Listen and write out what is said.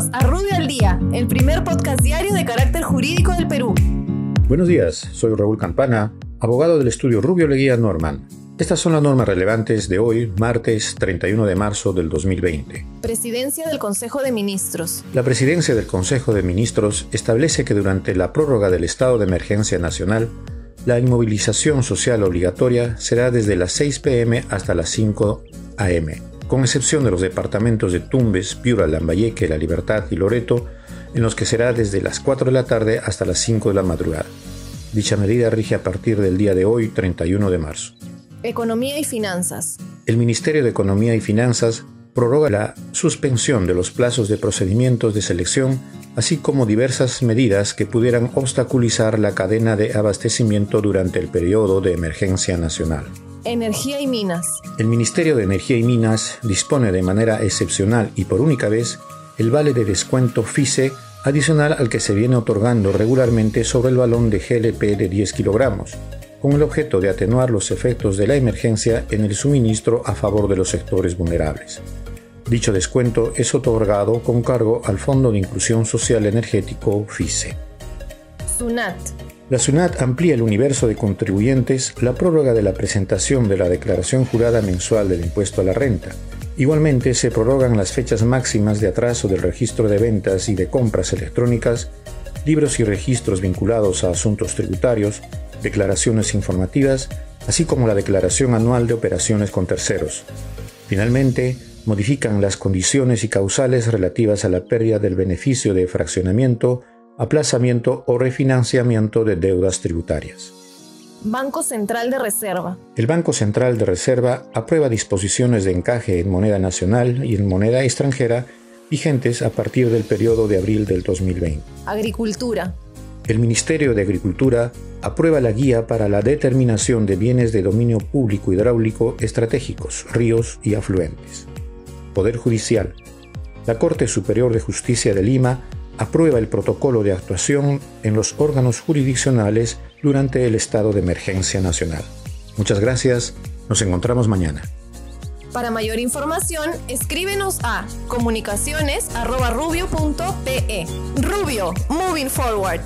Bienvenidos a Rubio al Día, el primer podcast diario de carácter jurídico del Perú. Buenos días, soy Raúl Campana, abogado del estudio Rubio Leguía Norman. Estas son las normas relevantes de hoy, martes 31 de marzo del 2020. Presidencia del Consejo de Ministros. La Presidencia del Consejo de Ministros establece que durante la prórroga del estado de emergencia nacional, la inmovilización social obligatoria será desde las 6 pm hasta las 5 am, con excepción de los departamentos de Tumbes, Piura, Lambayeque, La Libertad y Loreto, en los que será desde las 4 de la tarde hasta las 5 de la madrugada. Dicha medida rige a partir del día de hoy, 31 de marzo. Economía y Finanzas. El Ministerio de Economía y Finanzas prorroga la suspensión de los plazos de procedimientos de selección así como diversas medidas que pudieran obstaculizar la cadena de abastecimiento durante el periodo de emergencia nacional. Energía y Minas. El Ministerio de Energía y Minas dispone de manera excepcional y por única vez el vale de descuento FICE adicional al que se viene otorgando regularmente sobre el balón de GLP de 10 kilogramos, con el objeto de atenuar los efectos de la emergencia en el suministro a favor de los sectores vulnerables. Dicho descuento es otorgado con cargo al Fondo de Inclusión Social Energético FICE. SUNAT. La SUNAT amplía el universo de contribuyentes la prórroga de la presentación de la declaración jurada mensual del impuesto a la renta. Igualmente se prorrogan las fechas máximas de atraso del registro de ventas y de compras electrónicas, libros y registros vinculados a asuntos tributarios, declaraciones informativas, así como la declaración anual de operaciones con terceros. Finalmente, modifican las condiciones y causales relativas a la pérdida del beneficio de fraccionamiento, aplazamiento o refinanciamiento de deudas tributarias. Banco Central de Reserva. El Banco Central de Reserva aprueba disposiciones de encaje en moneda nacional y en moneda extranjera vigentes a partir del periodo de abril del 2020. Agricultura. El Ministerio de Agricultura aprueba la guía para la determinación de bienes de dominio público hidráulico estratégicos, ríos y afluentes. Poder Judicial. La Corte Superior de Justicia de Lima aprueba el protocolo de actuación en los órganos jurisdiccionales durante el estado de emergencia nacional. Muchas gracias, nos encontramos mañana. Para mayor información, escríbenos a comunicaciones.rubio.pe. Rubio, moving forward.